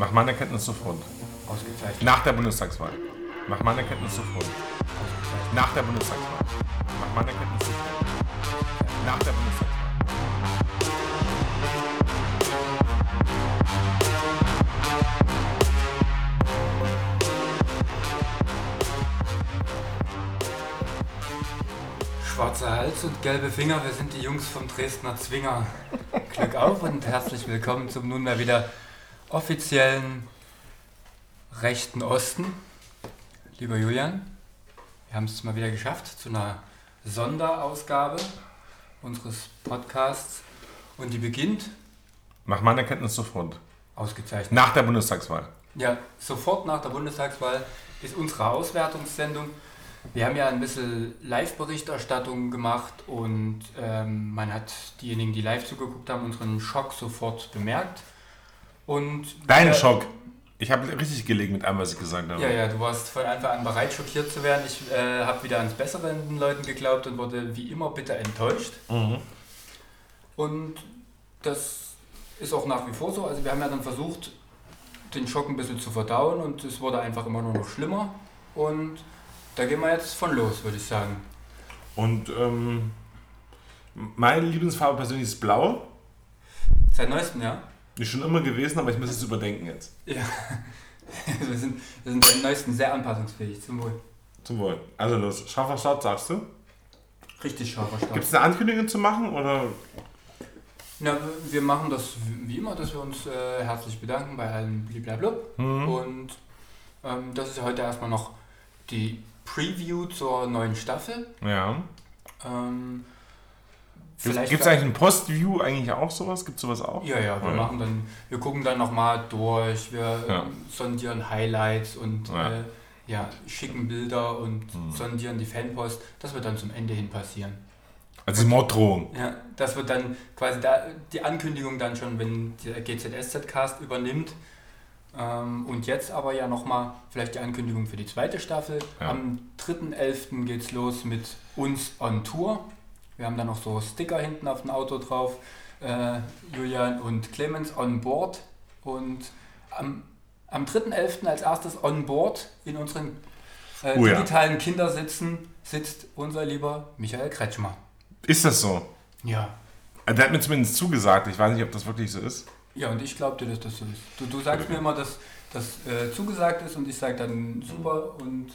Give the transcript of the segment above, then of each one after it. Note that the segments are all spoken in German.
Nach meiner Kenntnis sofort. Ausgezeichnet. Nach der Bundestagswahl. Nach meiner Kenntnis sofort. Ausgezeichnet. Nach der Bundestagswahl. Nach meiner Kenntnis sofort. Nach der Bundestagswahl. Schwarzer Hals und gelbe Finger, wir sind die Jungs vom Dresdner Zwinger. Glück auf und herzlich willkommen zum nunmehr wieder offiziellen rechten Osten. Lieber Julian, wir haben es mal wieder geschafft zu einer Sonderausgabe unseres Podcasts und die beginnt Nach meiner Kenntnis sofort. ausgezeichnet. Nach der Bundestagswahl. Ja, sofort nach der Bundestagswahl ist unsere Auswertungssendung. Wir haben ja ein bisschen Live-Berichterstattung gemacht und ähm, man hat diejenigen, die live zugeguckt haben, unseren Schock sofort bemerkt. Und Dein wir- Schock. Ich habe richtig gelegen mit allem, was ich gesagt habe. Ja, ja, du warst von Anfang an bereit, schockiert zu werden. Ich äh, habe wieder ans Bessere in den Leuten geglaubt und wurde wie immer bitter enttäuscht. Mhm. Und das ist auch nach wie vor so. Also wir haben ja dann versucht, den Schock ein bisschen zu verdauen und es wurde einfach immer nur noch schlimmer. Und da gehen wir jetzt von los, würde ich sagen. Und ähm, meine Lieblingsfarbe persönlich ist blau. Seit neuestem Jahr. Ist schon immer gewesen, aber ich muss es überdenken jetzt. Ja. wir, sind, wir sind seit neuestem sehr anpassungsfähig. Zum Wohl. Zum Wohl. Also los, scharfer Start, sagst du? Richtig scharfer Start. Gibt es eine Ankündigung zu machen oder? Na, wir machen das wie immer, dass wir uns äh, herzlich bedanken bei allen bliblablub. Mhm. Und ähm, das ist ja heute erstmal noch die Preview zur neuen Staffel. Ja. Ähm, Gibt es eigentlich ein Post-View eigentlich auch sowas? Gibt es sowas auch? Ja, ja, wir Ja. machen dann, wir gucken dann nochmal durch, wir Ja. ähm, sondieren Highlights und Ja. Äh, ja, schicken Bilder und Mhm. sondieren die Fanpost. Das wird dann zum Ende hin passieren. Also die Morddrohung. Ja, das wird dann quasi da, die Ankündigung dann schon, wenn der GZSZ-Cast übernimmt. Ähm, und jetzt aber ja nochmal vielleicht die Ankündigung für die zweite Staffel. Ja. Am 3.11. geht's los mit uns on Tour. Wir haben da noch so Sticker hinten auf dem Auto drauf. Äh, Julian und Clemens on board. Und am, am 3.11. als erstes on board in unseren äh, Oh ja. digitalen Kindersitzen sitzt unser lieber Michael Kretschmer. Ist das so? Ja. Also Der hat mir zumindest zugesagt. Ich weiß nicht, ob das wirklich so ist. Ja, und ich glaube dir, dass das so ist. Du, du sagst mir immer, dass das äh, zugesagt ist und ich sage dann super und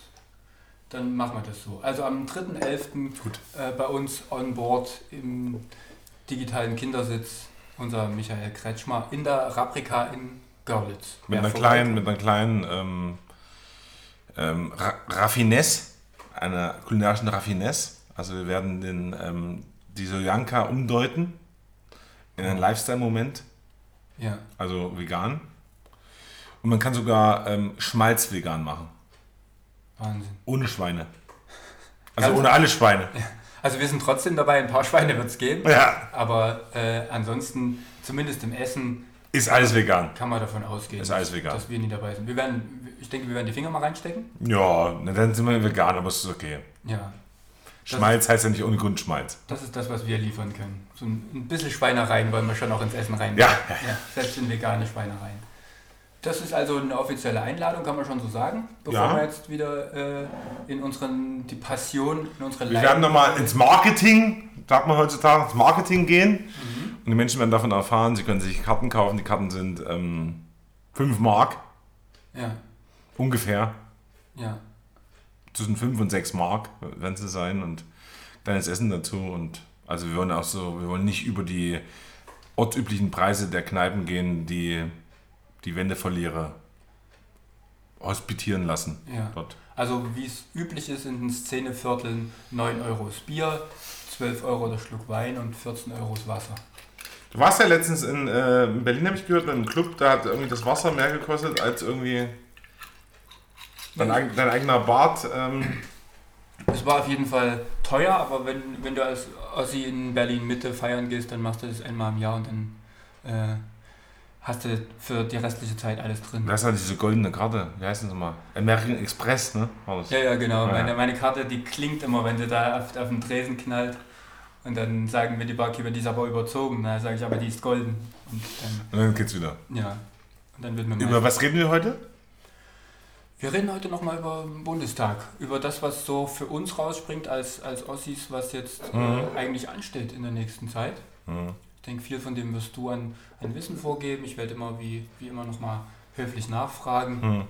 dann machen wir das so. Also am 3.11. Gut. Äh, bei uns on board im digitalen Kindersitz unser Michael Kretschmer in der Raprika in Görlitz. Mit einer kleinen, mit einer kleinen ähm, ähm, Ra Raffinesse, einer kulinarischen Raffinesse. Also wir werden den, ähm, die Sojanka umdeuten in einen Lifestyle-Moment, Ja, also vegan. Und man kann sogar ähm, Schmalz vegan machen, Wahnsinn. ohne Schweine. Also Ganz- ohne alle Schweine. Also wir sind trotzdem dabei, ein paar Schweine wird es geben, Ja, aber äh, ansonsten, zumindest im Essen, ist alles vegan. kann man davon ausgehen, Ist alles vegan. dass wir nie dabei sind. Wir werden, ich denke, wir werden die Finger mal reinstecken. Ja, na, dann sind wir vegan, aber es ist okay. Ja, Schmalz heißt ja nicht ohne Grund Schmalz. Das ist das, was wir liefern können. So ein, ein bisschen Schweinereien wollen wir schon auch ins Essen rein. Ja. ja. Selbst in vegane Schweinereien. Das ist also eine offizielle Einladung, kann man schon so sagen, bevor Ja. wir jetzt wieder äh, in unseren, die Passion, in unsere Wir werden nochmal ins Marketing, sagt man heutzutage, ins Marketing gehen. Mhm. Und die Menschen werden davon erfahren, sie können sich Karten kaufen. Die Karten sind ähm, 5 Mark Ja, ungefähr. ja. Zwischen 5 und 6 Mark werden sie sein und kleines Essen dazu. Und also wir wollen auch so, wir wollen nicht über die ortsüblichen Preise der Kneipen gehen, die die Wendeverlierer hospitieren lassen. ja. Dort. Also wie es üblich ist in den Szenevierteln, 9 Euro das Bier, 12 Euro der Schluck Wein und 14 Euro das Wasser. Du warst ja letztens in, äh, in Berlin, habe ich gehört, in einem Club, da hat irgendwie das Wasser mehr gekostet als irgendwie dein, eig- dein eigener Bart. Ähm, Es war auf jeden Fall teuer, aber wenn, wenn du als Ossi in Berlin Mitte feiern gehst, dann machst du das einmal im Jahr und dann äh, hast du für die restliche Zeit alles drin. das ist ja diese goldene Karte, wie heißt das nochmal? American Express, ne? Ja, ja, genau. Ja. Meine, meine Karte, die klingt immer, wenn sie da auf, auf den Tresen knallt. Und dann sagen mir die Barkeeper, die ist aber überzogen. Na, sage ich, aber die ist golden. Und dann, Und dann geht's wieder. ja. Und dann wird mir Über was reden wir heute? Wir reden heute nochmal über den Bundestag, über das, was so für uns rausspringt als, als Ossis, was jetzt Mhm. äh, eigentlich ansteht in der nächsten Zeit. Hm. Ich denke, viel von dem wirst du an, an Wissen vorgeben. Ich werde immer wie, wie immer nochmal höflich nachfragen. Hm.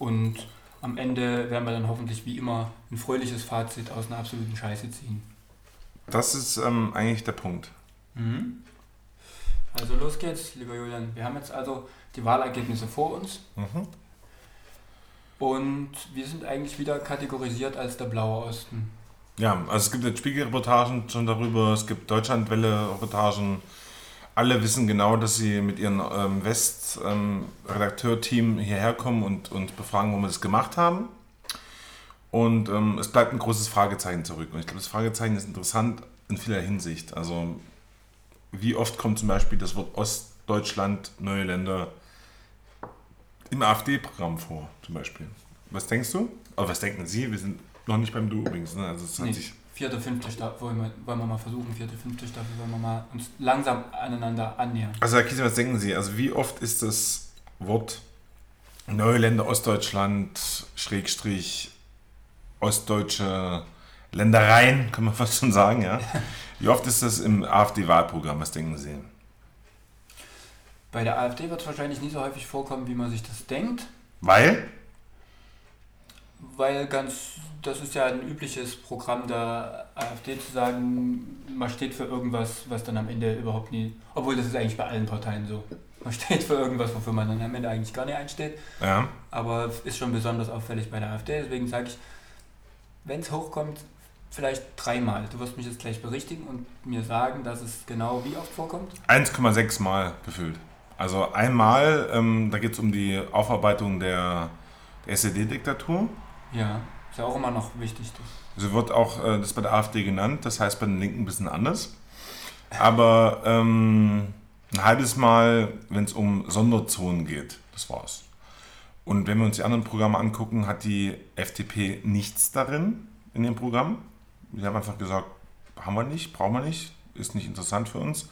Und am Ende werden wir dann hoffentlich wie immer ein fröhliches Fazit aus einer absoluten Scheiße ziehen. Das ist ähm, eigentlich der Punkt. Mhm. Also los geht's, lieber Julian. Wir haben jetzt also die Wahlergebnisse vor uns Mhm. und wir sind eigentlich wieder kategorisiert als der blaue Osten. Ja, also es gibt jetzt Spiegelreportagen schon darüber, es gibt Deutschlandwelle-Reportagen. Alle wissen genau, dass sie mit ihrem ähm, West-Redakteur-Team hierher kommen und, und befragen, warum wir das gemacht haben. Und ähm, es bleibt ein großes Fragezeichen zurück. Und ich glaube, das Fragezeichen ist interessant in vieler Hinsicht. Also, wie oft kommt zum Beispiel das Wort Ostdeutschland, neue Länder im AfD-Programm vor, zum Beispiel? Was denkst du? Oder was denken Sie? Wir sind noch nicht beim Du übrigens. Ne? Also, es hat Nee, sich vierte, fünfte Staffel, wollen wir, wollen wir mal versuchen, vierte, fünfte Staffel, wollen wir mal uns langsam aneinander annähern. Also Herr Kiesel, was denken Sie? Also wie oft ist das Wort Neue Länder Ostdeutschland, Schrägstrich, ostdeutsche Ländereien, kann man fast schon sagen, ja? Wie oft ist das im AfD-Wahlprogramm? Was denken Sie? Bei der AfD wird es wahrscheinlich nie so häufig vorkommen, wie man sich das denkt, Weil? Weil ganz, das ist ja ein übliches Programm der AfD zu sagen, man steht für irgendwas, was dann am Ende überhaupt nie, obwohl das ist eigentlich bei allen Parteien so. Man steht für irgendwas, wofür man dann am Ende eigentlich gar nicht einsteht. Ja. Aber ist schon besonders auffällig bei der AfD. Deswegen sage ich, wenn es hochkommt, vielleicht dreimal. Du wirst mich jetzt gleich berichtigen und mir sagen, dass es genau wie oft vorkommt. 1,6 Mal gefüllt. Also einmal, ähm, da geht es um die Aufarbeitung der, der SED-Diktatur. Ja, ist ja auch immer noch wichtig. So wird auch äh, das bei der AfD genannt, das heißt bei den Linken ein bisschen anders. Aber ähm, ein halbes Mal, wenn es um Sonderzonen geht, das war's. Und wenn wir uns die anderen Programme angucken, hat die FDP nichts darin in ihrem Programm. Sie haben einfach gesagt, haben wir nicht, brauchen wir nicht, ist nicht interessant für uns.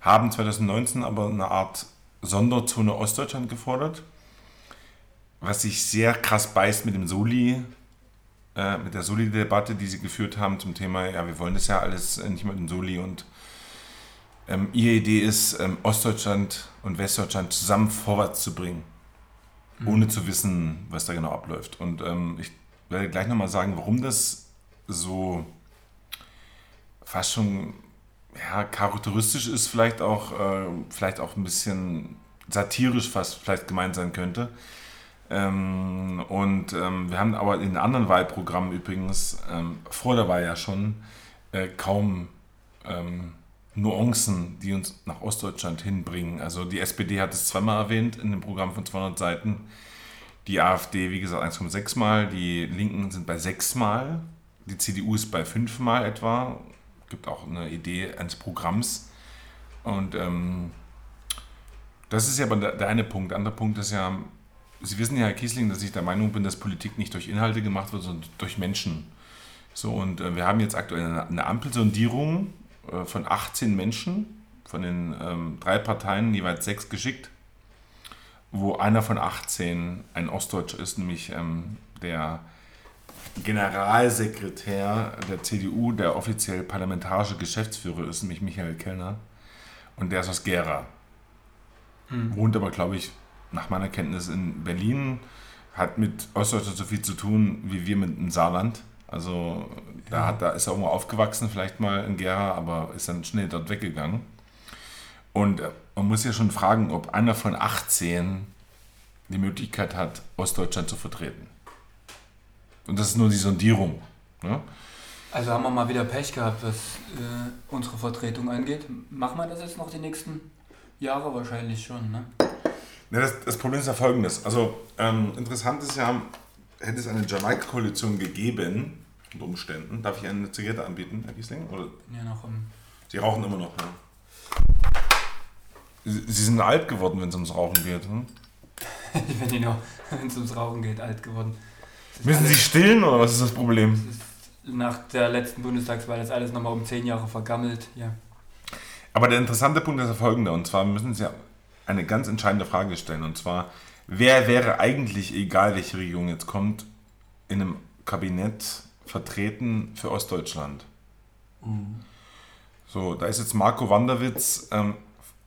Haben 2019 aber eine Art Sonderzone Ostdeutschland gefordert, was sich sehr krass beißt mit dem Soli, äh, mit der Soli-Debatte, die sie geführt haben zum Thema, ja, wir wollen das ja alles äh, nicht mehr in Soli und ähm, ihre Idee ist, ähm, Ostdeutschland und Westdeutschland zusammen vorwärts zu bringen, ohne zu wissen, was da genau abläuft. Und ähm, ich werde gleich nochmal sagen, warum das so fast schon ja, charakteristisch ist, vielleicht auch, äh, vielleicht auch ein bisschen satirisch fast vielleicht gemeint sein könnte. Ähm, und ähm, wir haben aber in anderen Wahlprogrammen übrigens ähm, vor der Wahl ja schon äh, kaum ähm, Nuancen, die uns nach Ostdeutschland hinbringen. Also die SPD hat es zweimal erwähnt in dem Programm von 200 Seiten. Die AfD, wie gesagt, 1,6 Mal. Die Linken sind bei 6 Mal. Die CDU ist bei 5 Mal etwa. Gibt auch eine Idee eines Programms. Und ähm, das ist ja aber der, der eine Punkt. Der andere Punkt ist ja, Sie wissen ja, Herr Kiesling, dass ich der Meinung bin, dass Politik nicht durch Inhalte gemacht wird, sondern durch Menschen. So, und äh, wir haben jetzt aktuell eine, Ampelsondierung äh, von 18 Menschen, von den ähm, drei Parteien jeweils sechs geschickt, wo einer von 18 ein Ostdeutscher ist, nämlich ähm, der Generalsekretär der CDU, der offiziell parlamentarische Geschäftsführer ist, nämlich Michael Kellner. Und der ist aus Gera. Hm. Wohnt aber, glaube ich, nach meiner Kenntnis in Berlin. Hat mit Ostdeutschland so viel zu tun wie wir mit dem Saarland. Also da, Ja. hat, da ist er irgendwo aufgewachsen, vielleicht mal in Gera, aber ist dann schnell dort weggegangen. Und äh, man muss ja schon fragen, ob einer von 18 die Möglichkeit hat, Ostdeutschland zu vertreten. Und das ist nur die Sondierung. Ne? Also haben wir mal wieder Pech gehabt, was äh, unsere Vertretung angeht. Machen wir das jetzt noch die nächsten Jahre wahrscheinlich schon, ne? Ja, das, das Problem ist ja folgendes. Also ähm, interessant ist ja, hätte es eine Jamaika-Koalition gegeben, unter Umständen, darf ich eine Zigarette anbieten, Herr Giesling? Oder ja noch im Sie rauchen immer noch, ne? Sie, Sie sind alt geworden, wenn es ums Rauchen geht. Hm? ich bin ja noch, wenn es ums Rauchen geht, alt geworden. Müssen Sie stillen oder was ist das Problem? ist nach der letzten Bundestagswahl ist alles nochmal um zehn Jahre vergammelt. Ja. Aber der interessante Punkt ist ja folgender, und zwar müssen Sie ja eine ganz entscheidende Frage stellen. Und zwar, wer wäre eigentlich, egal welche Regierung jetzt kommt, in einem Kabinett vertreten für Ostdeutschland? Mhm. So, da ist jetzt Marco Wanderwitz ähm,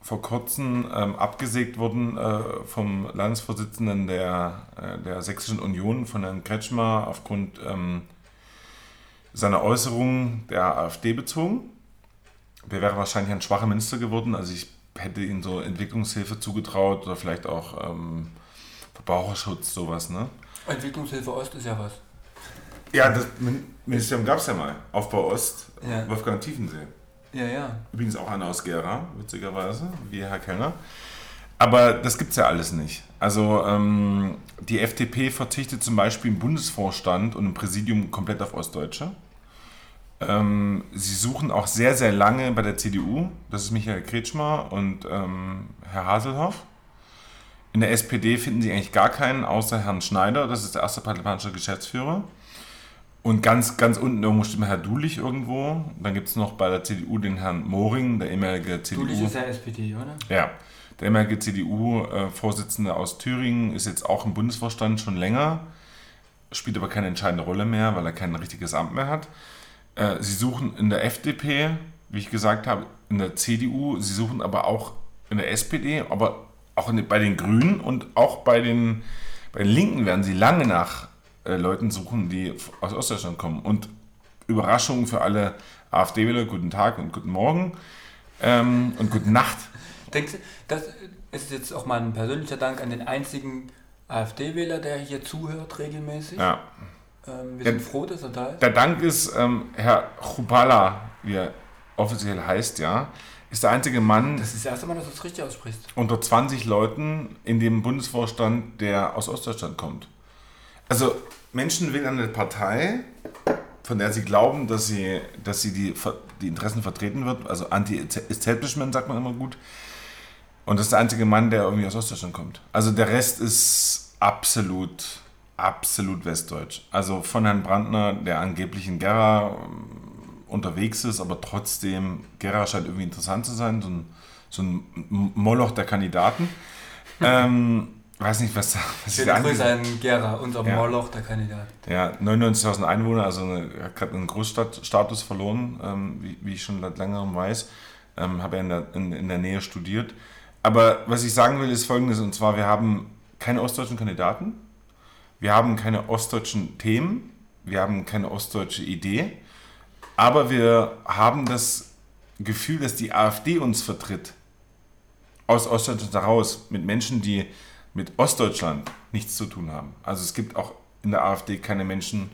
vor kurzem ähm, abgesägt worden äh, vom Landesvorsitzenden der, äh, der Sächsischen Union, von Herrn Kretschmer, aufgrund ähm, seiner Äußerungen der AfD bezogen. Der wäre wahrscheinlich ein schwacher Minister geworden. Also ich hätte ihm so Entwicklungshilfe zugetraut oder vielleicht auch ähm, Verbraucherschutz, sowas. Ne? Entwicklungshilfe Ost ist ja was. Ja, das Ministerium gab es ja mal. Aufbau Ost, ja. Wolfgang Tiefensee. Ja, ja. Übrigens auch einer aus Gera, witzigerweise, wie Herr Kellner. Aber das gibt es ja alles nicht. Also ähm, die FDP verzichtet zum Beispiel im Bundesvorstand und im Präsidium komplett auf Ostdeutsche. Ähm, sie suchen auch sehr, sehr lange bei der CDU, das ist Michael Kretschmer und ähm, Herr Haselhoff. In der SPD finden sie eigentlich gar keinen, außer Herrn Schneider, das ist der erste parlamentarische Geschäftsführer. Und ganz, ganz unten irgendwo steht Herr Dulich irgendwo. Dann gibt es noch bei der CDU den Herrn Moring, der ehemalige CDU. Dulich ist ja SPD, oder? Ja. Der ehemalige CDU-Vorsitzende aus Thüringen ist jetzt auch im Bundesvorstand schon länger, spielt aber keine entscheidende Rolle mehr, weil er kein richtiges Amt mehr hat. Äh, sie suchen in der FDP, wie ich gesagt habe, in der CDU, sie suchen aber auch in der SPD, aber auch den, bei den Grünen und auch bei den, bei den Linken werden sie lange nach äh, Leuten suchen, die aus Ostdeutschland kommen. Und Überraschung für alle AfD-Wähler, guten Tag und guten Morgen ähm, und gute Nacht. Denkst du, das ist jetzt auch mal ein persönlicher Dank an den einzigen AfD-Wähler, der hier zuhört regelmäßig. Ja. Ähm, wir sind froh, dass er da ist. Der Dank ist ähm, Herr Chupala, wie er offiziell heißt, ja, ist der einzige Mann. Das ist das erste Mal, dass du es richtig aussprichst. Unter 20 Leuten in dem Bundesvorstand, der aus Ostdeutschland kommt. Also Menschen wählen eine Partei, von der sie glauben, dass sie, dass sie die, die Interessen vertreten wird. Also Anti-Establishment sagt man immer gut. Und das ist der einzige Mann, der irgendwie aus Ostdeutschland kommt. Also der Rest ist absolut absolut westdeutsch. Also von Herrn Brandner, der angeblich in Gera ähm, unterwegs ist, aber trotzdem, Gera scheint irgendwie interessant zu sein, so ein, so ein Moloch der Kandidaten. ähm, weiß nicht, was, was Schöne Grüße an Gera, unser ja. Moloch der Kandidat. Ja, 99.000 Einwohner, also eine, hat gerade einen Großstadtstatus verloren, ähm, wie, wie, ich schon seit längerem weiß. Ähm, habe ja in der, in, in der Nähe studiert. Aber was ich sagen will, ist folgendes, und zwar, wir haben keine ostdeutschen Kandidaten wir haben keine ostdeutschen Themen, wir haben keine ostdeutsche Idee, aber wir haben das Gefühl, dass die AfD uns vertritt. Aus Ostdeutschland heraus, mit Menschen, die mit Ostdeutschland nichts zu tun haben. Also es gibt auch in der AfD keine Menschen,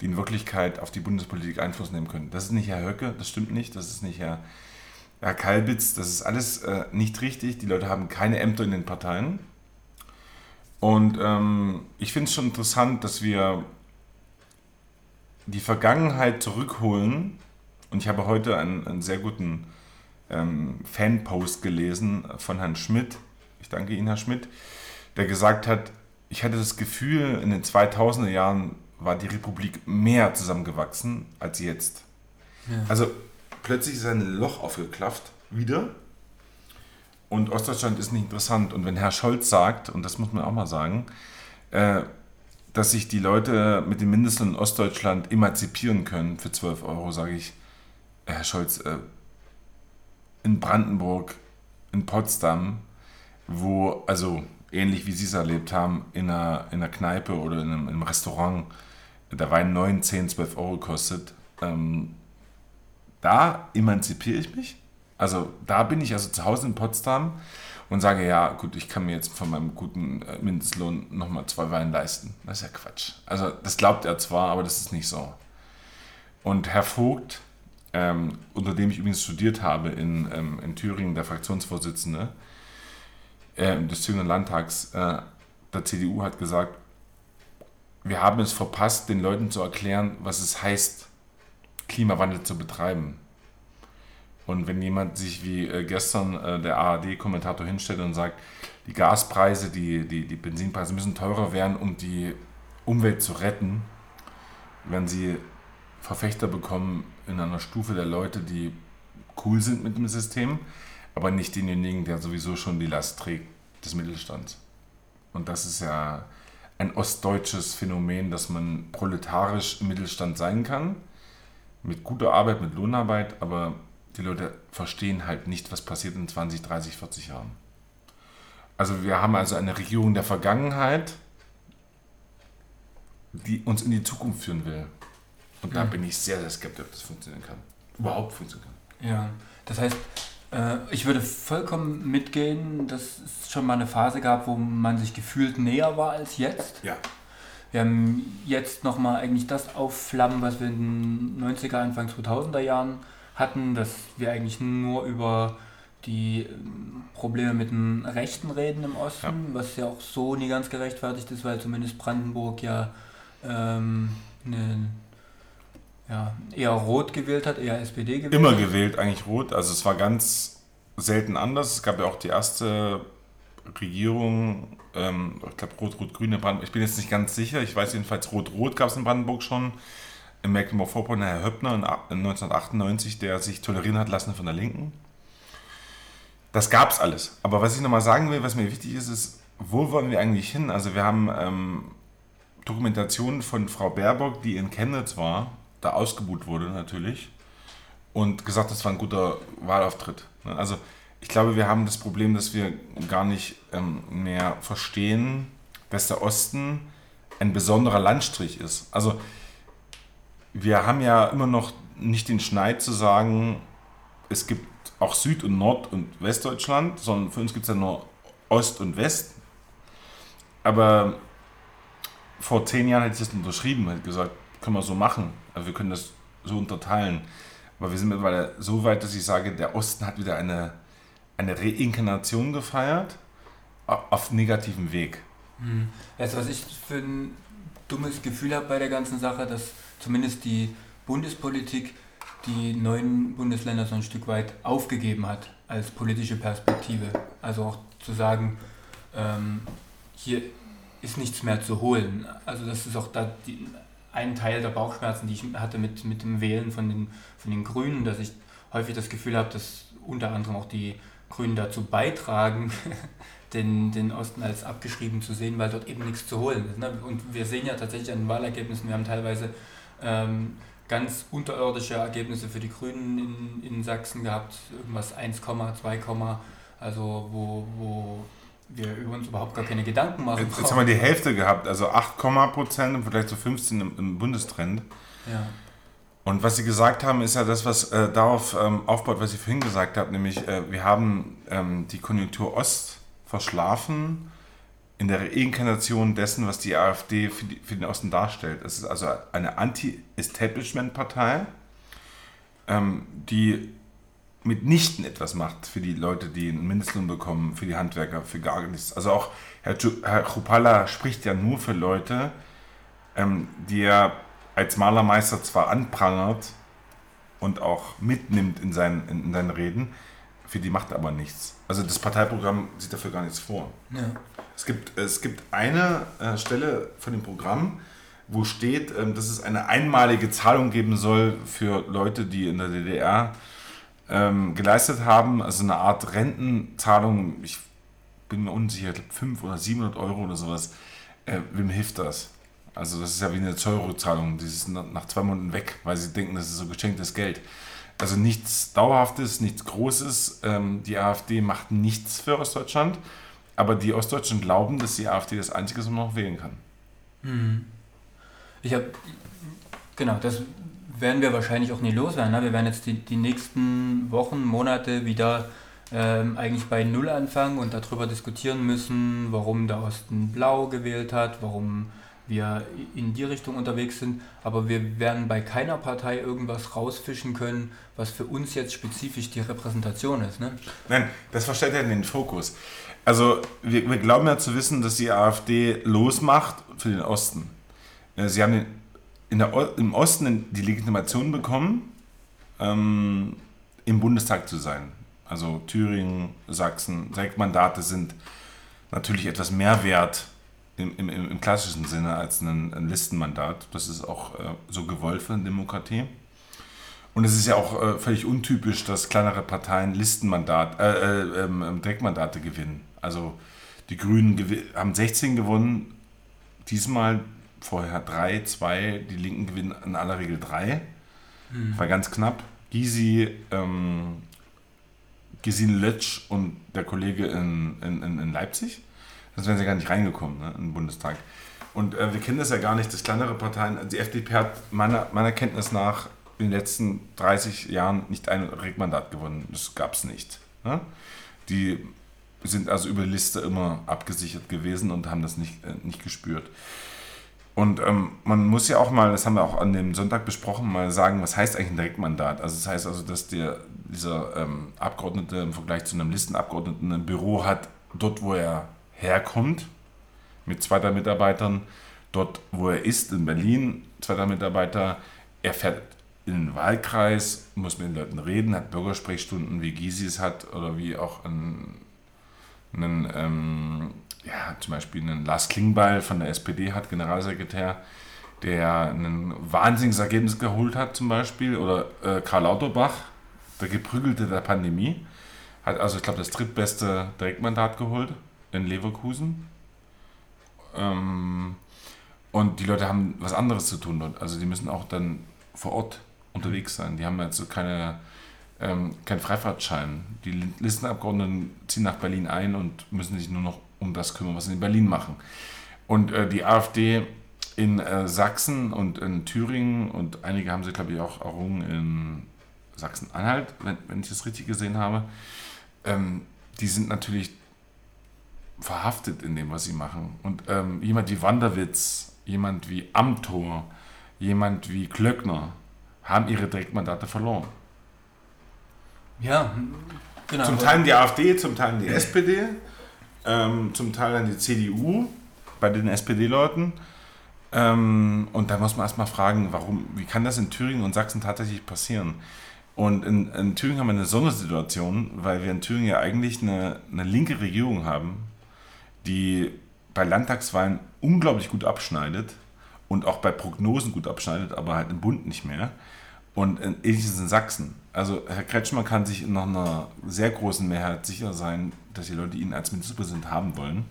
die in Wirklichkeit auf die Bundespolitik Einfluss nehmen können. Das ist nicht Herr Höcke, das stimmt nicht, das ist nicht Herr, Herr Kalbitz, das ist alles äh, nicht richtig. Die Leute haben keine Ämter in den Parteien. Und ähm, ich finde es schon interessant, dass wir die Vergangenheit zurückholen. Und ich habe heute einen, einen sehr guten ähm, Fanpost gelesen von Herrn Schmidt. Ich danke Ihnen, Herr Schmidt, der gesagt hat, ich hatte das Gefühl, in den 2000er Jahren war die Republik mehr zusammengewachsen als jetzt. Ja. Also plötzlich ist ein Loch aufgeklafft, wieder. Und Ostdeutschland ist nicht interessant. Und wenn Herr Scholz sagt, und das muss man auch mal sagen, äh, dass sich die Leute mit dem Mindestlohn in Ostdeutschland emanzipieren können für 12 Euro, sage ich, Herr Scholz, äh, in Brandenburg, in Potsdam, wo, also ähnlich wie Sie es erlebt haben, in einer, in einer Kneipe oder in einem, in einem Restaurant, der Wein 9, 10, 12 Euro kostet, ähm, da emanzipiere ich mich also da bin ich also zu Hause in Potsdam und sage, ja gut, ich kann mir jetzt von meinem guten äh, Mindestlohn nochmal zwei Weine leisten. Das ist ja Quatsch. Also das glaubt er zwar, aber das ist nicht so. Und Herr Vogt, ähm, unter dem ich übrigens studiert habe in, ähm, in Thüringen, der Fraktionsvorsitzende äh, des Thüringer Landtags äh, der CDU, hat gesagt, wir haben es verpasst, den Leuten zu erklären, was es heißt, Klimawandel zu betreiben. Und wenn jemand sich wie äh, gestern äh, der ARD-Kommentator hinstellt und sagt, die Gaspreise, die, die, die Benzinpreise müssen teurer werden, um die Umwelt zu retten, wenn sie Verfechter bekommen in einer Stufe der Leute, die cool sind mit dem System, aber nicht denjenigen, der sowieso schon die Last trägt des Mittelstands. Und das ist ja ein ostdeutsches Phänomen, dass man proletarisch im Mittelstand sein kann, mit guter Arbeit, mit Lohnarbeit, aber die Leute verstehen halt nicht, was passiert in 20, 30, 40 Jahren. Also wir haben also eine Regierung der Vergangenheit, die uns in die Zukunft führen will. Und da mhm. bin ich sehr, sehr skeptisch, ob das funktionieren kann. Überhaupt funktionieren kann. Ja, das heißt, äh, ich würde vollkommen mitgehen, dass es schon mal eine Phase gab, wo man sich gefühlt näher war als jetzt. Ja. Wir haben jetzt nochmal eigentlich das aufflammen, was wir in den 90er, Anfang 2000er Jahren hatten, dass wir eigentlich nur über die ähm, Probleme mit dem Rechten reden im Osten, ja. was ja auch so nie ganz gerechtfertigt ist, weil zumindest Brandenburg ja ähm, eine ja, eher rot gewählt hat, eher SPD gewählt Immer gewählt, eigentlich rot. Also es war ganz selten anders. Es gab ja auch die erste Regierung, ähm, ich glaube Rot-Rot-Grüne Brandenburg. Ich bin jetzt nicht ganz sicher. Ich weiß jedenfalls, Rot-Rot gab es in Brandenburg schon. In Mecklenburg-Vorpommern Herr Höppner in 1998, der sich tolerieren hat lassen von der Linken. Das gab es alles. Aber was ich nochmal sagen will, was mir wichtig ist, ist, wo wollen wir eigentlich hin? Also wir haben ähm, Dokumentationen von Frau Baerbock, die in Chemnitz war, da ausgebucht wurde natürlich und gesagt, das war ein guter Wahlauftritt. Also ich glaube, wir haben das Problem, dass wir gar nicht ähm, mehr verstehen, dass der Osten ein besonderer Landstrich ist. Also wir haben ja immer noch nicht den Schneid zu sagen, es gibt auch Süd- und Nord- und Westdeutschland, sondern für uns gibt es ja nur Ost und West. Aber vor zehn Jahren hätte ich das unterschrieben, hätte gesagt, können wir so machen. Also wir können das so unterteilen. Aber wir sind mittlerweile so weit, dass ich sage, der Osten hat wieder eine, eine Reinkarnation gefeiert auf negativem Weg. Hm. Also was ich für ein dummes Gefühl habe bei der ganzen Sache, dass zumindest die Bundespolitik die neuen Bundesländer so ein Stück weit aufgegeben hat als politische Perspektive. Also auch zu sagen, ähm, hier ist nichts mehr zu holen. Also das ist auch da die, ein Teil der Bauchschmerzen, die ich hatte mit, mit dem Wählen von den, von den Grünen, dass ich häufig das Gefühl habe, dass unter anderem auch die Grünen dazu beitragen, den, den Osten als abgeschrieben zu sehen, weil dort eben nichts zu holen ist. Ne? Und wir sehen ja tatsächlich an den Wahlergebnissen, wir haben teilweise ähm, ganz unterirdische Ergebnisse für die Grünen in, in Sachsen gehabt, irgendwas 1, 2, also wo, wo wir über uns überhaupt gar keine Gedanken machen. Jetzt, jetzt haben wir die Hälfte gehabt, also 8, Prozent im Vergleich zu 15 im, im Bundestrend. Ja. Und was Sie gesagt haben, ist ja das, was äh, darauf ähm, aufbaut, was ich vorhin gesagt habe, nämlich äh, wir haben ähm, die Konjunktur Ost verschlafen in der Reinkarnation dessen, was die AfD für, die, für den Osten darstellt. Es ist also eine Anti-Establishment-Partei, ähm, die mitnichten etwas macht für die Leute, die einen Mindestlohn bekommen, für die Handwerker, für gar nichts. Also auch Herr, Herr Chrupalla spricht ja nur für Leute, ähm, die er als Malermeister zwar anprangert und auch mitnimmt in seinen, in, in seinen Reden, für die macht er aber nichts. Also das Parteiprogramm sieht dafür gar nichts vor. Ja. Es, gibt, es gibt eine äh, Stelle von dem Programm, wo steht, ähm, dass es eine einmalige Zahlung geben soll für Leute, die in der DDR ähm, geleistet haben, also eine Art Rentenzahlung, ich bin mir unsicher, ich glaube 500 oder 700 Euro oder sowas. Äh, wem hilft das? Also das ist ja wie eine Zollrückzahlung, die ist nach zwei Monaten weg, weil sie denken, das ist so geschenktes Geld. Also nichts Dauerhaftes, nichts Großes. Ähm, die AfD macht nichts für Ostdeutschland, aber die Ostdeutschen glauben, dass die AfD das Einzige ist, was man noch wählen kann. Hm. Ich habe, genau, das werden wir wahrscheinlich auch nie loswerden. Ne? Wir werden jetzt die, die nächsten Wochen, Monate wieder ähm, eigentlich bei Null anfangen und darüber diskutieren müssen, warum der Osten blau gewählt hat, warum wir in die Richtung unterwegs sind. Aber wir werden bei keiner Partei irgendwas rausfischen können, was für uns jetzt spezifisch die Repräsentation ist. Ne? Nein, das verstellt ja den Fokus. Also wir, wir glauben ja zu wissen, dass die AfD losmacht für den Osten. Sie haben in der, im Osten die Legitimation bekommen, ähm, im Bundestag zu sein. Also Thüringen, Sachsen, Direktmandate sind natürlich etwas mehr wert im, im, im klassischen Sinne als ein, ein, Listenmandat. Das ist auch äh, so gewollt für eine Demokratie. Und es ist ja auch äh, völlig untypisch, dass kleinere Parteien Listenmandat, äh, äh, ähm, Direktmandate gewinnen. Also die Grünen haben 16 gewonnen, diesmal vorher 3, 2, die Linken gewinnen in aller Regel 3. Mhm. War ganz knapp. Gysi, ähm, Gesine Lötsch und der Kollege in, in, in Leipzig. Das wären sie gar nicht reingekommen ne, in den Bundestag. Und äh, wir kennen das ja gar nicht, dass kleinere Parteien, also die FDP hat meiner, meiner Kenntnis nach in den letzten 30 Jahren nicht ein Regmandat gewonnen. Das gab es nicht. Ne? Die sind also über Liste immer abgesichert gewesen und haben das nicht, äh, nicht gespürt. Und ähm, man muss ja auch mal, das haben wir auch an dem Sonntag besprochen, mal sagen, was heißt eigentlich ein Direktmandat? Also das heißt also, dass der, dieser ähm, Abgeordnete im Vergleich zu einem Listenabgeordneten ein Büro hat, dort wo er herkommt, mit zweiter Mitarbeitern, dort wo er ist, in Berlin, zweiter Mitarbeiter, er fährt in den Wahlkreis, muss mit den Leuten reden, hat Bürgersprechstunden, wie Gysi es hat oder wie auch ein, ein ähm, ja, zum Beispiel einen Lars Klingbeil von der SPD hat, Generalsekretär, der ein Wahnsinnsergebnis geholt hat zum Beispiel, oder äh, Karl Lauterbach, der Geprügelte der Pandemie, hat also, ich glaube, das drittbeste Direktmandat geholt in Leverkusen. Ähm, und die Leute haben was anderes zu tun dort. Also die müssen auch dann vor Ort unterwegs sein. Die haben jetzt keine, ähm, keinen Freifahrtschein. Die Listenabgeordneten ziehen nach Berlin ein und müssen sich nur noch um das kümmern, was sie in Berlin machen. Und äh, die AfD in äh, Sachsen und in Thüringen und einige haben sie, glaube ich, auch errungen in Sachsen-Anhalt, wenn, wenn, ich das richtig gesehen habe, ähm, die sind natürlich verhaftet in dem, was sie machen. Und ähm, jemand wie Wanderwitz, jemand wie Amthor, jemand wie Klöckner, haben ihre Direktmandate verloren. Ja, genau. Zum Teil die AfD, zum Teil die SPD, ähm, zum Teil dann die CDU bei den SPD-Leuten. Ähm, und da muss man erstmal fragen, warum, wie kann das in Thüringen und Sachsen tatsächlich passieren? Und in, in, Thüringen haben wir eine Sondersituation, weil wir in Thüringen ja eigentlich eine, eine linke Regierung haben, die bei Landtagswahlen unglaublich gut abschneidet und auch bei Prognosen gut abschneidet, aber halt im Bund nicht mehr. Und ähnliches in Sachsen. Also Herr Kretschmann kann sich nach einer sehr großen Mehrheit sicher sein, dass die Leute ihn als Ministerpräsident haben wollen.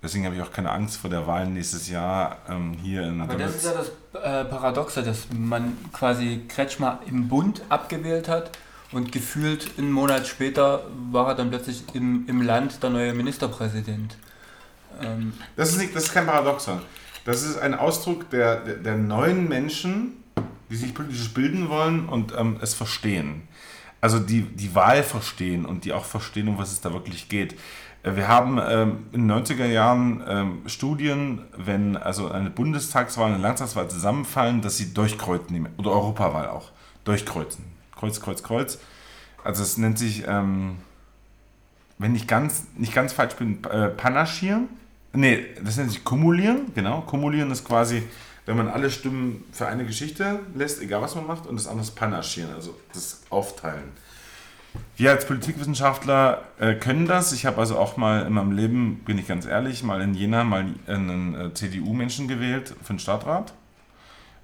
Deswegen habe ich auch keine Angst vor der Wahl nächstes Jahr ähm, hier in Aber das ist ja das äh, Paradoxe, dass man quasi Kretschmer im Bund abgewählt hat und gefühlt einen Monat später war er dann plötzlich im, im Land der neue Ministerpräsident. Ähm das, ist nicht, das ist kein Paradoxon. Das ist ein Ausdruck der, der, der neuen Menschen, die sich politisch bilden wollen und ähm, es verstehen. Also die, die Wahl verstehen und die auch verstehen, um was es da wirklich geht. Äh, wir haben ähm, in den 90er Jahren ähm, Studien, wenn also eine Bundestagswahl und eine Landtagswahl zusammenfallen, dass sie durchkreuzen, oder Europawahl auch, durchkreuzen. Kreuz, Kreuz, Kreuz. Also es nennt sich, ähm, wenn ich ganz, nicht ganz falsch bin, äh, Panaschieren. Nee, das nennt sich Kumulieren, genau. Kumulieren ist quasi wenn man alle Stimmen für eine Geschichte lässt, egal was man macht, und das andere panaschieren, also das Aufteilen. Wir als Politikwissenschaftler äh, können das. Ich habe also auch mal in meinem Leben, bin ich ganz ehrlich, mal in Jena mal einen äh, CDU-Menschen gewählt für den Stadtrat.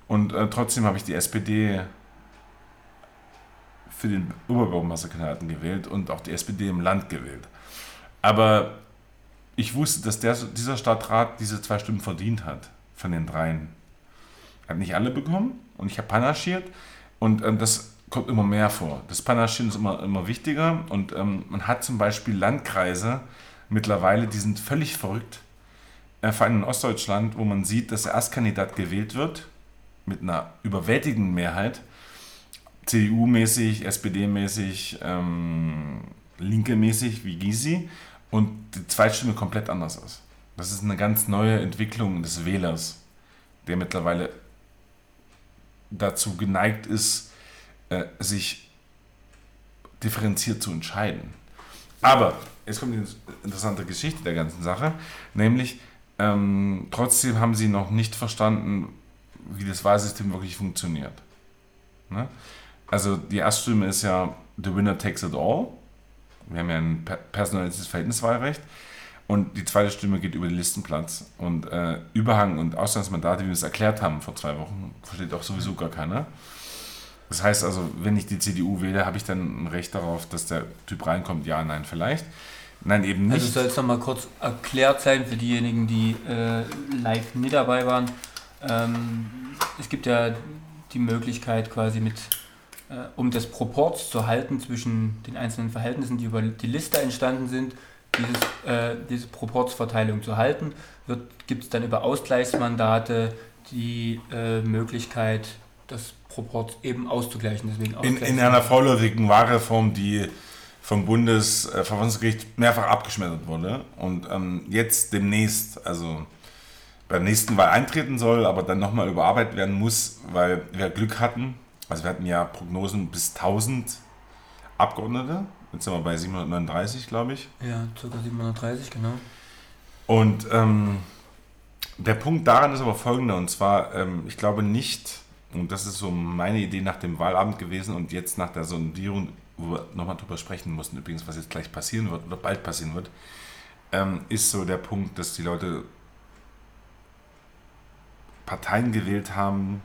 Und äh, trotzdem habe ich die SPD für den Oberbürgermeisterkandidaten gewählt und auch die SPD im Land gewählt. Aber ich wusste, dass der, dieser Stadtrat diese zwei Stimmen verdient hat von den dreien. Habe nicht alle bekommen und ich habe panaschiert. Und ähm, das kommt immer mehr vor. Das Panaschieren ist immer, immer wichtiger. Und ähm, man hat zum Beispiel Landkreise mittlerweile, die sind völlig verrückt, äh, vor allem in Ostdeutschland, wo man sieht, dass der Erstkandidat gewählt wird mit einer überwältigenden Mehrheit, CDU-mäßig, SPD-mäßig, ähm, Linke-mäßig wie Gysi und die Zweitstimme komplett anders ist. Das ist eine ganz neue Entwicklung des Wählers, der mittlerweile dazu geneigt ist, äh, sich differenziert zu entscheiden. Aber jetzt kommt die interessante Geschichte der ganzen Sache, nämlich ähm, trotzdem haben sie noch nicht verstanden, wie das Wahlsystem wirklich funktioniert. Ne? Also die Erststimme ist ja The Winner Takes It All. Wir haben ja ein personalisiertes Verhältniswahlrecht. Und die zweite Stimme geht über den Listenplatz. Und äh, Überhang und Auslandsmandate, wie wir es erklärt haben vor zwei Wochen, versteht auch sowieso gar keiner. Das heißt also, wenn ich die CDU wähle, habe ich dann ein Recht darauf, dass der Typ reinkommt? Ja, nein, vielleicht. Nein, eben nicht. Also soll es nochmal kurz erklärt sein für diejenigen, die äh, live nicht dabei waren. Ähm, es gibt ja die Möglichkeit quasi mit, um das Proports zu halten zwischen den einzelnen Verhältnissen, die über die Liste entstanden sind, dieses, äh, diese Proportsverteilung zu halten, gibt es dann über Ausgleichsmandate die äh, Möglichkeit, das Proports eben auszugleichen. Deswegen in, in einer vorläufigen Wahlreform, die vom Bundesverfassungsgericht mehrfach abgeschmettert wurde und ähm, jetzt demnächst, also beim nächsten Wahl eintreten soll, aber dann nochmal überarbeitet werden muss, weil wir Glück hatten. Also wir hatten ja Prognosen bis 1000 Abgeordnete. Jetzt sind wir bei 739, glaube ich. Ja, ca. 730, genau. Und ähm, der Punkt daran ist aber folgender, und zwar, ähm, ich glaube nicht, und das ist so meine Idee nach dem Wahlabend gewesen und jetzt nach der Sondierung, wo wir nochmal drüber sprechen mussten, übrigens, was jetzt gleich passieren wird oder bald passieren wird, ähm, ist so der Punkt, dass die Leute Parteien gewählt haben,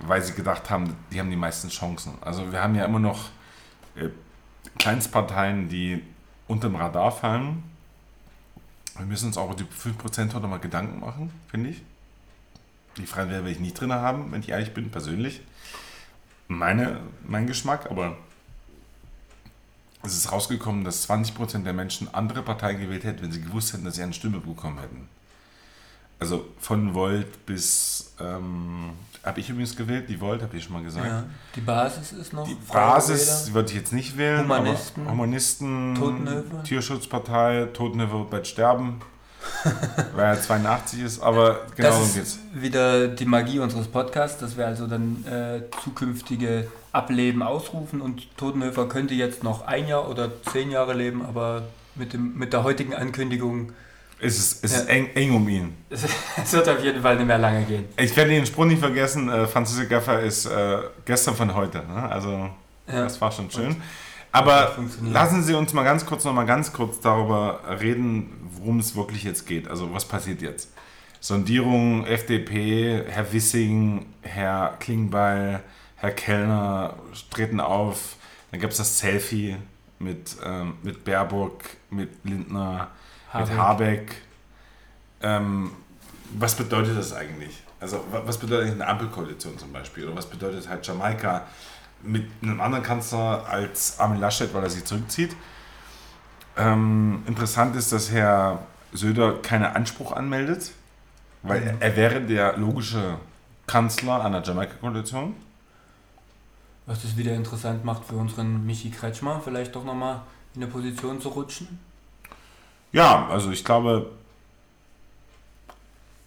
weil sie gedacht haben, die haben die meisten Chancen. Also wir haben ja immer noch äh, Kleinstparteien, die unter dem Radar fallen. Wir müssen uns auch über die 5% heute mal Gedanken machen, finde ich. Die Frage werde ich nicht drin haben, wenn ich ehrlich bin, persönlich. Meine, mein Geschmack, aber es ist rausgekommen, dass 20% der Menschen andere Parteien gewählt hätten, wenn sie gewusst hätten, dass sie eine Stimme bekommen hätten. Also von Volt bis, ähm, habe ich übrigens gewählt, die Volt, habe ich schon mal gesagt. Ja, die Basis ist noch. Die Basis würde ich jetzt nicht wählen. Humanisten. Humanisten, Totenhöfe. Tierschutzpartei, Totenhöfe wird bald sterben. weil er 82 ist, aber genau das geht's. Ist wieder die Magie unseres Podcasts, dass wir also dann äh, zukünftige Ableben ausrufen und Totenhöfer könnte jetzt noch ein Jahr oder zehn Jahre leben, aber mit, dem, mit der heutigen Ankündigung es ist, es ja. ist eng, eng um ihn. Es wird auf jeden Fall nicht mehr lange gehen. Ich werde den Spruch nicht vergessen. Äh, Franziska Gaffer ist äh, gestern von heute. Ne? Also, ja. das war schon schön. Aber lassen Sie uns mal ganz kurz noch mal ganz kurz darüber reden, worum es wirklich jetzt geht. Also, was passiert jetzt? Sondierung, FDP, Herr Wissing, Herr Klingbeil, Herr Kellner treten auf. Dann gab es das Selfie mit, ähm, mit Baerbock, mit Lindner Habeck. mit Habeck. Ähm, was bedeutet das eigentlich? Also was bedeutet eine Ampelkoalition zum Beispiel? Oder was bedeutet halt Jamaika mit einem anderen Kanzler als Armin Laschet, weil er sich zurückzieht? Ähm, interessant ist, dass Herr Söder keinen Anspruch anmeldet, weil mhm. er wäre der logische Kanzler einer Jamaika-Koalition. Was das wieder interessant macht für unseren Michi Kretschmer, vielleicht doch nochmal in eine Position zu rutschen. Ja, also ich glaube,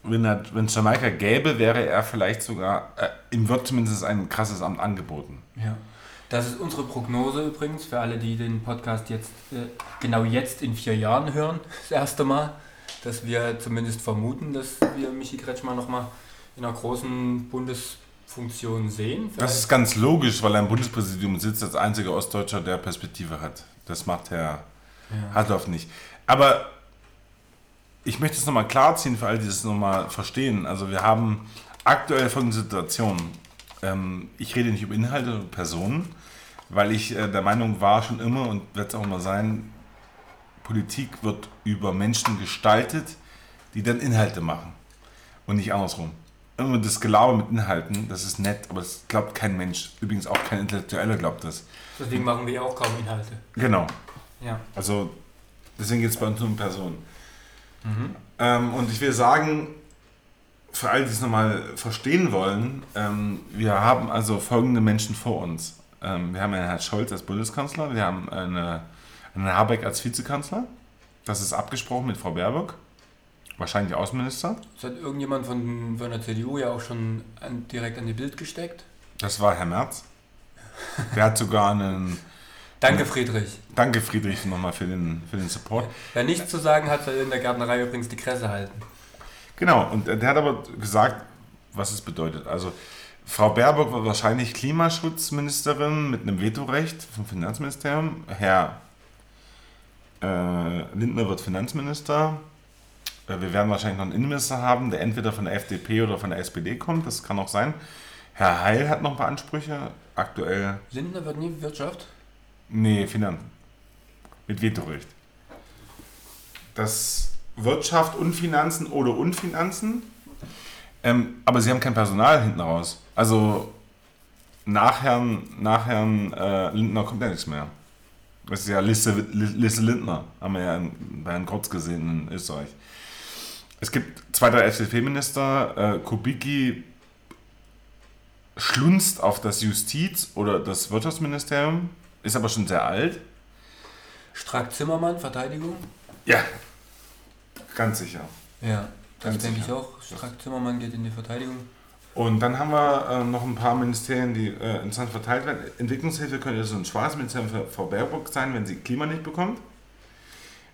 wenn es Jamaika gäbe, wäre er vielleicht sogar, äh, ihm wird zumindest ein krasses Amt angeboten. Ja. Das ist unsere Prognose übrigens für alle, die den Podcast jetzt äh, genau jetzt in vier Jahren hören, das erste Mal, dass wir zumindest vermuten, dass wir Michi Kretschmer nochmal in einer großen Bundesfunktion sehen. Vielleicht. Das ist ganz logisch, weil er im Bundespräsidium sitzt als einziger Ostdeutscher, der Perspektive hat. Das macht Herr ja. Hartloff nicht. Aber ich möchte es nochmal klarziehen für all die das nochmal verstehen. Also wir haben aktuell folgende Situation. Ähm, ich rede nicht über Inhalte oder Personen, weil ich äh, der Meinung war schon immer und wird es auch immer sein, Politik wird über Menschen gestaltet, die dann Inhalte machen und nicht andersrum. Immer das Gelaber mit Inhalten, das ist nett, aber das glaubt kein Mensch. Übrigens auch kein Intellektueller glaubt das. Deswegen machen wir auch kaum Inhalte. Genau. Ja. Also Deswegen geht es bei uns um Personen. Mhm. Ähm, und ich will sagen, für alle, die es nochmal verstehen wollen, ähm, wir haben also folgende Menschen vor uns. Ähm, wir haben einen Herrn Scholz als Bundeskanzler, wir haben eine, einen Habeck als Vizekanzler. Das ist abgesprochen mit Frau Baerbock. Wahrscheinlich Außenminister. Das hat irgendjemand von, von der CDU ja auch schon an, direkt an die Bild gesteckt. Das war Herr Merz. Der hat sogar einen Danke, Friedrich. Danke, Friedrich, nochmal für den, für den Support. Wer nichts zu sagen hat, soll in der Gärtnerei übrigens die Kresse halten. Genau, und der hat aber gesagt, was es bedeutet. Also, Frau Baerbock war wahrscheinlich Klimaschutzministerin mit einem Vetorecht vom Finanzministerium. Herr äh, Lindner wird Finanzminister. Äh, wir werden wahrscheinlich noch einen Innenminister haben, der entweder von der FDP oder von der SPD kommt. Das kann auch sein. Herr Heil hat noch ein paar Ansprüche. Aktuell. Lindner wird nie Wirtschaft? Nee, Finanzen. Mit Vetorecht. Das Wirtschaft und Finanzen oder und Finanzen. Ähm, aber sie haben kein Personal hinten raus. Also nach Herrn, nach Herrn äh, Lindner kommt ja nichts mehr. Das ist ja Liste, Liste Lindner, haben wir ja in, bei Herrn Kurz gesehen in Österreich. Es gibt zwei, drei FDP-Minister. Äh, Kubicki schlunzt auf das Justiz- oder das Wirtschaftsministerium, ist aber schon sehr alt. Strack-Zimmermann, Verteidigung? Ja, ganz sicher. Ja, das denke ich auch. Strack-Zimmermann geht in die Verteidigung. Und dann haben wir äh, noch ein paar Ministerien, die äh, interessant verteilt werden. Entwicklungshilfe könnte so ein schwarzes Ministerium für Frau Baerbock sein, wenn sie Klima nicht bekommt.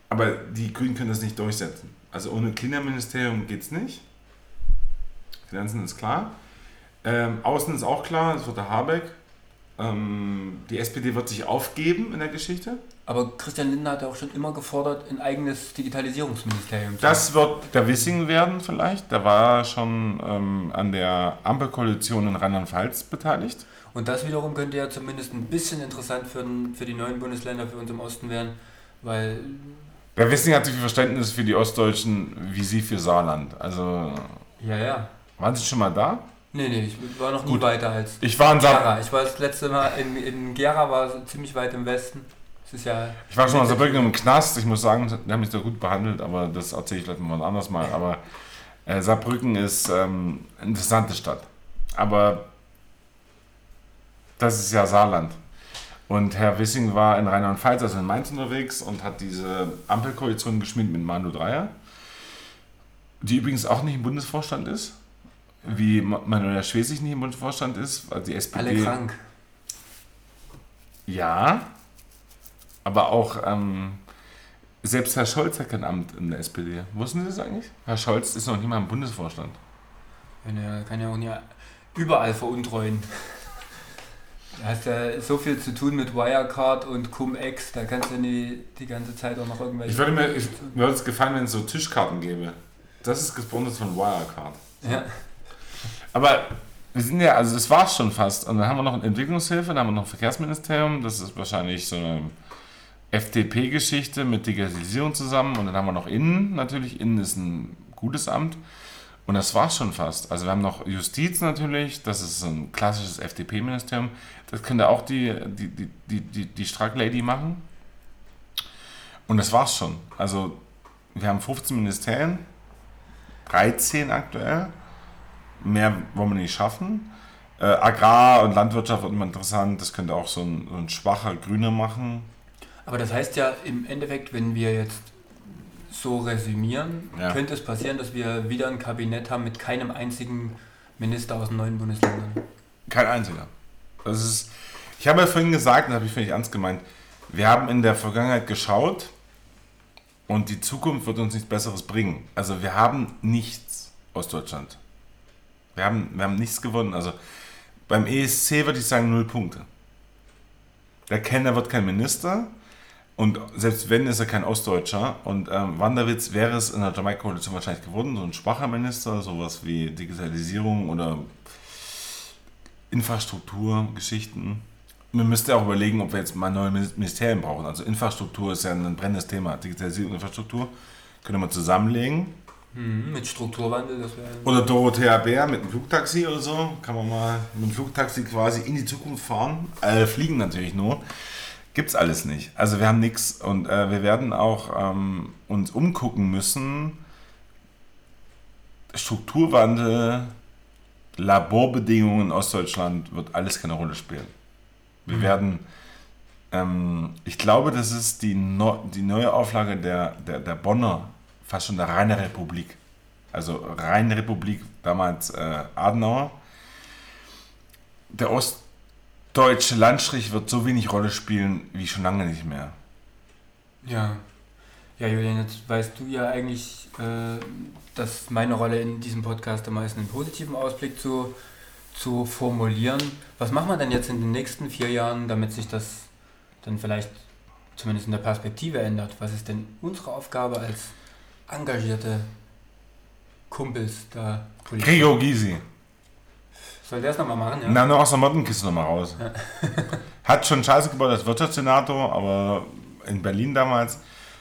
Aber die Grünen können das nicht durchsetzen. Also ohne Klimaministerium geht es nicht. Finanzen ist klar. Ähm, Außen ist auch klar, es wird der Habeck. Ähm, die SPD wird sich aufgeben in der Geschichte. Aber Christian Lindner hat ja auch schon immer gefordert, ein eigenes Digitalisierungsministerium zu Das wird der Wissing werden vielleicht. Der war schon ähm, an der Ampelkoalition in Rheinland-Pfalz beteiligt. Und das wiederum könnte ja zumindest ein bisschen interessant für, für die neuen Bundesländer, für uns im Osten werden, weil... Der Wissing hat so viel Verständnis für die Ostdeutschen wie Sie für Saarland. Also... Ja, ja. Waren Sie schon mal da? Nee, nee, ich war noch nie Gut. weiter als ich war in Gera. Ich war das letzte Mal in, in Gera, war ziemlich weit im Westen. Ja ich war schon mal Saarbrücken im Knast. Ich muss sagen, die haben mich da gut behandelt, aber das erzähle ich vielleicht mal anders mal. Aber äh, Saarbrücken ist ähm, eine interessante Stadt. Aber das ist ja Saarland. Und Herr Wissing war in Rheinland-Pfalz, also in Mainz unterwegs und hat diese Ampelkoalition geschmiedet mit Manu Dreier, die übrigens auch nicht im Bundesvorstand ist wie Manuela Schwesig nicht im Bundesvorstand ist, weil die SPD. Alle krank. Ja, aber auch ähm, selbst Herr Scholz hat kein Amt in der SPD. Wussten Sie das eigentlich? Herr Scholz ist noch nicht mal im Bundesvorstand. Er kann ja auch nie überall veruntreuen. Da hast ja so viel zu tun mit Wirecard und Cum-Ex, da kannst du nie die ganze Zeit auch noch irgendwelche. Ich würde mir, ich, mir würde es gefallen, wenn es so Tischkarten gäbe. Das ist gesponsert von Wirecard. Ja. Aber wir sind ja, also das war es schon fast. Und dann haben wir noch eine Entwicklungshilfe, dann haben wir noch ein Verkehrsministerium, das ist wahrscheinlich so eine FDP-Geschichte mit Digitalisierung zusammen. Und dann haben wir noch Innen, natürlich. Innen ist ein gutes Amt. Und das war es schon fast. Also wir haben noch Justiz natürlich, das ist ein klassisches FDP-Ministerium. Das könnte auch die, die, die, die, die, die Strack-Lady machen. Und das war's schon. Also wir haben 15 Ministerien, 13 aktuell mehr wollen wir nicht schaffen. Äh, Agrar und Landwirtschaft wird immer interessant. Das könnte auch so ein, so ein schwacher Grüner machen. Aber das heißt ja im Endeffekt, wenn wir jetzt so resümieren, ja. könnte es passieren, dass wir wieder ein Kabinett haben mit keinem einzigen Minister aus den neuen Bundesländern. Kein einziger. Das ist, ich habe ja vorhin gesagt, und habe ich völlig ernst gemeint, wir haben in der Vergangenheit geschaut und die Zukunft wird uns nichts Besseres bringen. Also wir haben nichts aus Deutschland. Wir haben, wir haben nichts gewonnen. Also beim ESC würde ich sagen null Punkte. Der Kenner wird kein Minister und selbst wenn, ist er kein Ostdeutscher. Und ähm, Wanderwitz wäre es in der Jamaika-Koalition wahrscheinlich geworden, so ein schwacher Minister, sowas wie Digitalisierung oder Infrastrukturgeschichten. Man müsste auch überlegen, ob wir jetzt mal neue Ministerien brauchen. Also Infrastruktur ist ja ein brennendes Thema. Digitalisierung und Infrastruktur können wir zusammenlegen Mhm, mit Strukturwandel, das wäre. Oder Dorothea Bär mit einem Flugtaxi oder so. Kann man mal mit einem Flugtaxi quasi in die Zukunft fahren. Äh, fliegen natürlich nur. Gibt's alles nicht. Also wir haben nichts und äh, wir werden auch ähm, uns umgucken müssen. Strukturwandel, Laborbedingungen in Ostdeutschland wird alles keine Rolle spielen. Wir mhm. werden, ähm, ich glaube, das ist die, no, die neue Auflage der, der, der Bonner fast schon eine reine Republik. Also reine Republik, damals äh, Adenauer. Der ostdeutsche Landstrich wird so wenig Rolle spielen wie schon lange nicht mehr. Ja. Ja, Julian, jetzt weißt du ja eigentlich, äh, dass meine Rolle in diesem Podcast am meisten einen positiven Ausblick zu, zu formulieren. Was machen wir denn jetzt in den nächsten vier Jahren, damit sich das dann vielleicht zumindest in der Perspektive ändert? Was ist denn unsere Aufgabe als engagierte Kumpels da. Gregor Gysi. Soll der es nochmal machen? Ja? Na, nur aus der Mottenkiste nochmal raus. Hat schon Scheiße gebaut als Wirtschaftssenator, aber in Berlin damals.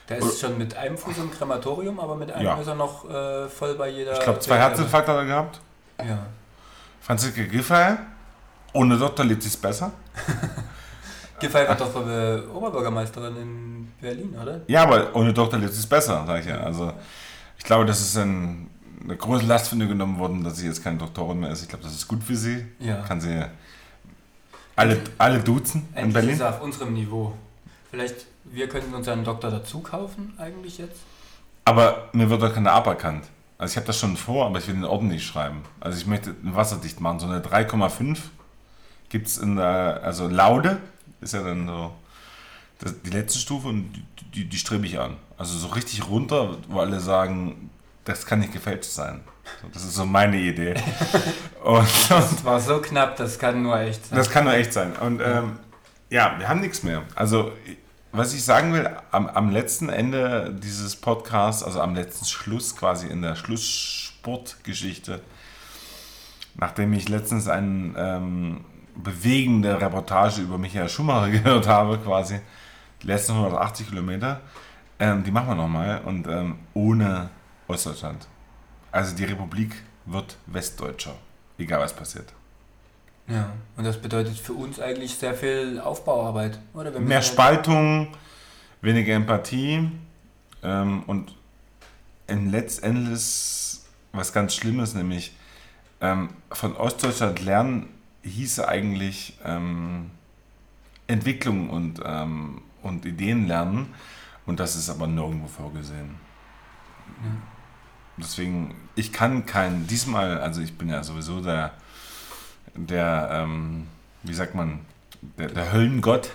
Der ist schon mit einem Fuß im Krematorium, aber mit einem Ja. ist er noch äh, voll bei jeder. Ich glaube, zwei Herzinfarkte hat er gehabt. Ja. Franziska Giffey, ohne Doktor lebt sich's besser. War doch äh, Oberbürgermeisterin in Berlin, oder? Ja, aber ohne Doktor lebt sich's besser, sag ich ja. Also, ich glaube, das ist ein, eine große Last von ihr genommen worden, dass sie jetzt keine Doktorin mehr ist. Ich glaube, das ist gut für sie. Ja. Kann sie alle, alle duzen in Endlich Berlin. ist auf unserem Niveau. Vielleicht, wir könnten uns einen Doktor dazu kaufen, eigentlich jetzt. Aber mir wird doch keiner aberkannt. Also ich habe das schon vor, aber ich will den Orden nicht schreiben. Also ich möchte einen wasserdicht machen. So eine 3,5 gibt es in der, also Laude ist ja dann so das, die letzte Stufe und die, die, die strebe ich an. Also so richtig runter, wo alle sagen, das kann nicht gefälscht sein. So, das ist so meine Idee. und, Das war so knapp, das kann nur echt sein. das kann nur echt sein. Und ähm, ja, wir haben nichts mehr. Also, was ich sagen will, am, am letzten Ende dieses Podcasts, also am letzten Schluss, quasi in der Schlusssportgeschichte, nachdem ich letztens eine ähm, bewegende Reportage über Michael Schumacher gehört habe, quasi, die letzten 180 Kilometer, ähm, die machen wir nochmal und ähm, ohne Ostdeutschland. Also die Republik wird Westdeutscher, egal was passiert. Ja, und das bedeutet für uns eigentlich sehr viel Aufbauarbeit, oder? Wir Mehr Spaltung, weniger Empathie ähm, und letztendlich was ganz Schlimmes, nämlich ähm, von Ostdeutschland lernen hieße eigentlich ähm, Entwicklung und, ähm, und Ideen lernen und das ist aber nirgendwo vorgesehen. Ja. Deswegen, ich kann kein, diesmal, also ich bin ja sowieso der, der ähm, wie sagt man, der, der Höllengott.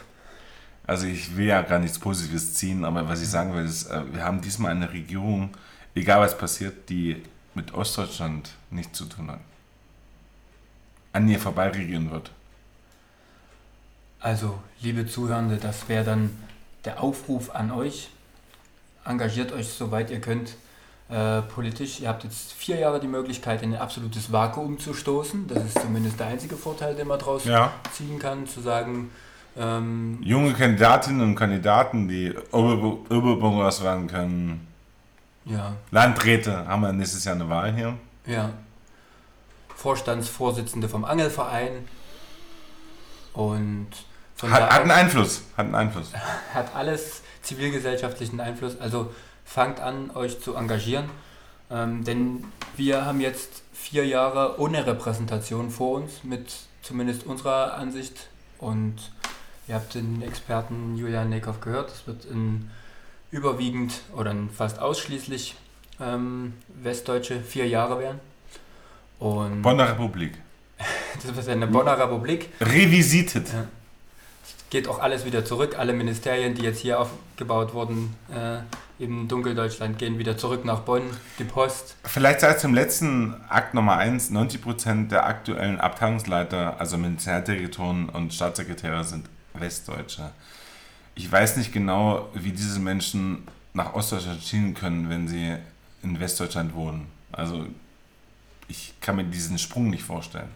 Also ich will ja gar nichts Positives ziehen, aber was ich sagen will, ist, äh, wir haben diesmal eine Regierung, egal was passiert, die mit Ostdeutschland nichts zu tun hat. An ihr vorbei regieren wird. Also, liebe Zuhörende, das wäre dann der Aufruf an euch. Engagiert euch, soweit ihr könnt, äh, politisch. Ihr habt jetzt vier Jahre die Möglichkeit, in ein absolutes Vakuum zu stoßen. Das ist zumindest der einzige Vorteil, den man daraus Ja. ziehen kann, zu sagen, ähm, Junge Kandidatinnen und Kandidaten, die Ober- Oberbürgermeister werden können. ja, Landräte, haben wir nächstes Jahr eine Wahl hier. ja, Vorstandsvorsitzende vom Angelverein und Hat, hat einen Einfluss. Hat einen Einfluss. hat alles zivilgesellschaftlichen Einfluss. Also fangt an, euch zu engagieren. Ähm, denn wir haben jetzt vier Jahre ohne Repräsentation vor uns, mit zumindest unserer Ansicht. Und ihr habt den Experten Julian Neckhoff gehört. Es wird in überwiegend oder in fast ausschließlich ähm, westdeutsche vier Jahre werden. Und Bonner Republik. das wird eine Bonner Republik. Revisited. Ja. Geht auch alles wieder zurück. Alle Ministerien, die jetzt hier aufgebaut wurden äh, im Dunkeldeutschland, gehen wieder zurück nach Bonn. Die Post. Vielleicht sei es zum letzten Akt Nummer 1, 90% der aktuellen Abteilungsleiter, also Ministerialdirektoren und Staatssekretäre sind Westdeutsche. Ich weiß nicht genau, wie diese Menschen nach Ostdeutschland ziehen können, wenn sie in Westdeutschland wohnen. Also ich kann mir diesen Sprung nicht vorstellen.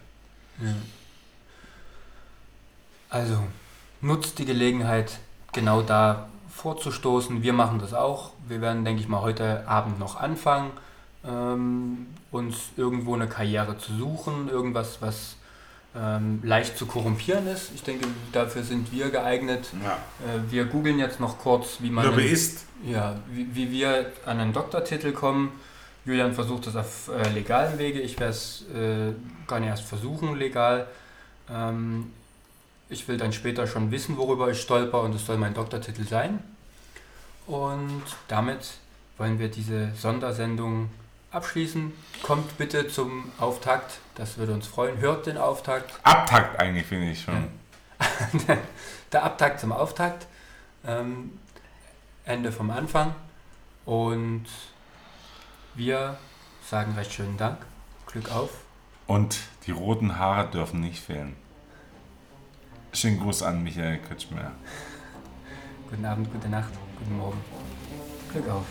Also nutzt die Gelegenheit, genau da vorzustoßen. Wir machen das auch. Wir werden, denke ich mal, heute Abend noch anfangen, ähm, uns irgendwo eine Karriere zu suchen, irgendwas, was ähm, leicht zu korrumpieren ist. Ich denke, dafür sind wir geeignet. Ja. Äh, wir googeln jetzt noch kurz, wie man... Lobbyist. Ja, wie, wie wir an einen Doktortitel kommen. Julian versucht das auf äh, legalen Wege. Ich werde es äh, gar nicht erst versuchen, legal. Ähm, ich will dann später schon wissen, worüber ich stolper und es soll mein Doktortitel sein. Und damit wollen wir diese Sondersendung abschließen. Kommt bitte zum Auftakt, das würde uns freuen. Hört den Auftakt. Abtakt eigentlich, finde ich schon. Der Abtakt zum Auftakt. Ähm, Ende vom Anfang. Und wir sagen recht schönen Dank. Glück auf. Und die roten Haare dürfen nicht fehlen. Schönen Gruß an Michael Kretschmer. Guten Abend, gute Nacht, guten Morgen. Glück auf.